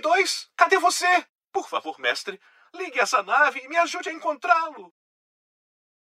R2, cadê você? Por favor, mestre, ligue essa nave e me ajude a encontrá-lo.